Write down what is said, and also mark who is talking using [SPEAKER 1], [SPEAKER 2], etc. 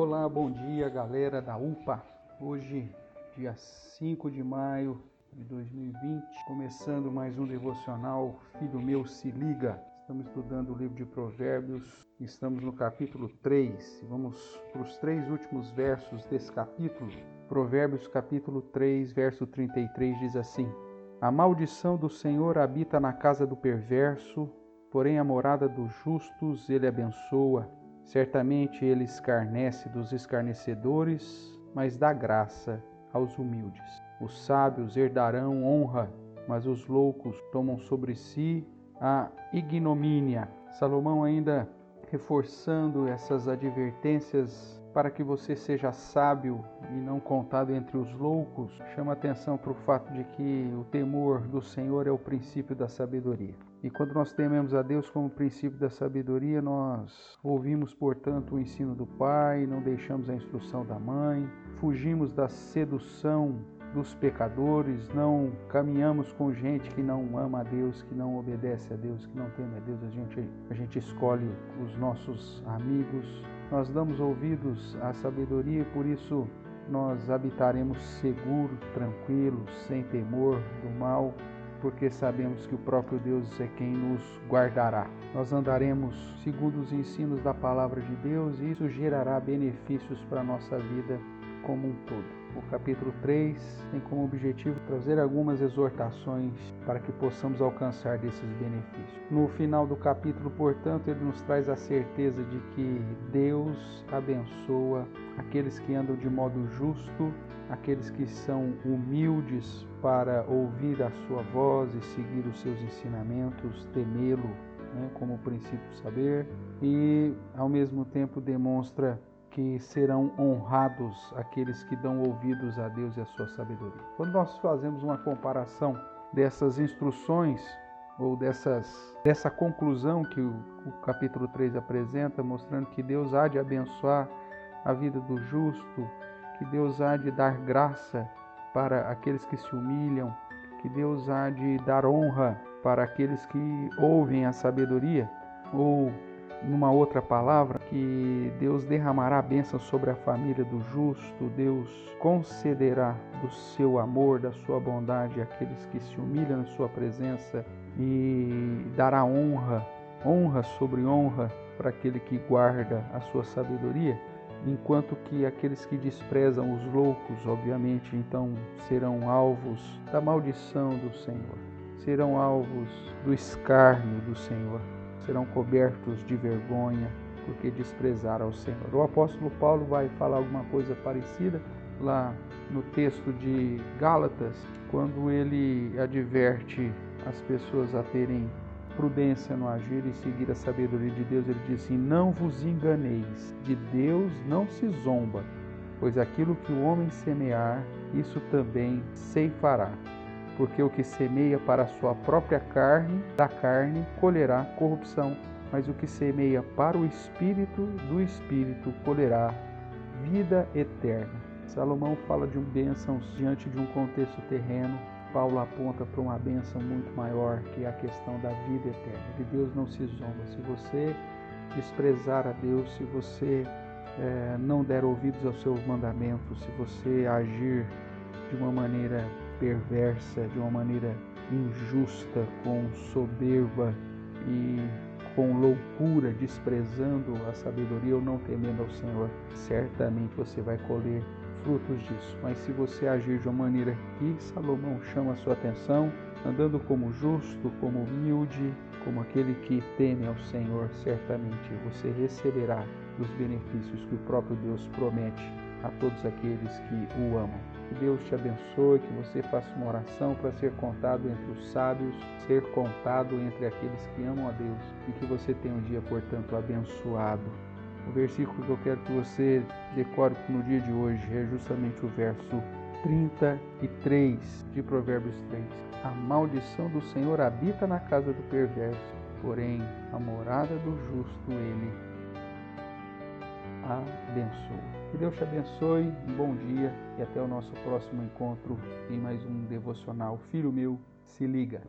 [SPEAKER 1] Olá, bom dia galera da UPA. Hoje, dia 5 de maio de 2020, começando mais um devocional Filho meu se liga. Estamos estudando o livro de Provérbios, estamos no capítulo 3. Vamos para os três últimos versos desse capítulo. Provérbios capítulo 3, verso 33 diz assim: A maldição do Senhor habita na casa do perverso, porém a morada dos justos ele abençoa. Certamente ele escarnece dos escarnecedores, mas dá graça aos humildes. Os sábios herdarão honra, mas os loucos tomam sobre si a ignomínia. Salomão ainda reforçando essas advertências para que você seja sábio e não contado entre os loucos, chama atenção para o fato de que o temor do Senhor é o princípio da sabedoria. E quando nós tememos a Deus como princípio da sabedoria, nós ouvimos, portanto, o ensino do Pai, não deixamos a instrução da mãe, fugimos da sedução dos pecadores, não caminhamos com gente que não ama a Deus, que não obedece a Deus, que não teme a Deus, a gente, a gente escolhe os nossos amigos, nós damos ouvidos à sabedoria e por isso nós habitaremos seguro, tranquilo, sem temor do mal, porque sabemos que o próprio Deus é quem nos guardará. Nós andaremos segundo os ensinos da palavra de Deus e isso gerará benefícios para a nossa vida como um todo. O capítulo 3 tem como objetivo trazer algumas exortações para que possamos alcançar desses benefícios. No final do capítulo, portanto, ele nos traz a certeza de que Deus abençoa aqueles que andam de modo justo, aqueles que são humildes para ouvir a sua voz e seguir os seus ensinamentos, temê-lo né, como princípio saber, e ao mesmo tempo demonstra que serão honrados aqueles que dão ouvidos a Deus e a sua sabedoria. Quando nós fazemos uma comparação dessas instruções ou dessas, dessa conclusão que o, o capítulo 3 apresenta, mostrando que Deus há de abençoar a vida do justo, que Deus há de dar graça para aqueles que se humilham, que Deus há de dar honra para aqueles que ouvem a sabedoria, ou numa outra palavra, que Deus derramará bênção sobre a família do justo, Deus concederá do seu amor, da sua bondade àqueles que se humilham na sua presença e dará honra, honra sobre honra para aquele que guarda a sua sabedoria, enquanto que aqueles que desprezam os loucos, obviamente, então serão alvos da maldição do Senhor, serão alvos do escárnio do Senhor serão cobertos de vergonha, porque desprezaram ao Senhor. O apóstolo Paulo vai falar alguma coisa parecida lá no texto de Gálatas, quando ele adverte as pessoas a terem prudência no agir e seguir a sabedoria de Deus. Ele diz assim: Não vos enganeis, de Deus não se zomba, pois aquilo que o homem semear, isso também ceifará porque o que semeia para a sua própria carne, da carne colherá corrupção, mas o que semeia para o espírito, do espírito colherá vida eterna. Salomão fala de bênçãos diante de um contexto terreno. Paulo aponta para uma bênção muito maior, que é a questão da vida eterna. De Deus não se zomba. Se você desprezar a Deus, se você é, não der ouvidos aos seus mandamentos, se você agir de uma maneira perversa, de uma maneira injusta, com soberba e com loucura, desprezando a sabedoria ou não temendo ao Senhor, certamente você vai colher frutos disso. Mas se você agir de uma maneira que Salomão chama a sua atenção, andando como justo, como humilde, como aquele que teme ao Senhor, certamente você receberá os benefícios que o próprio Deus promete a todos aqueles que o amam. Que Deus te abençoe, que você faça uma oração para ser contado entre os sábios, ser contado entre aqueles que amam a Deus e que você tenha um dia, portanto, abençoado. O versículo que eu quero que você decore no dia de hoje é justamente o verso 33 de Provérbios 3. A maldição do Senhor habita na casa do perverso, porém a morada do justo ele abençoa. Que Deus te abençoe, um bom dia e até o nosso próximo encontro em mais um devocional. Filho meu, se liga.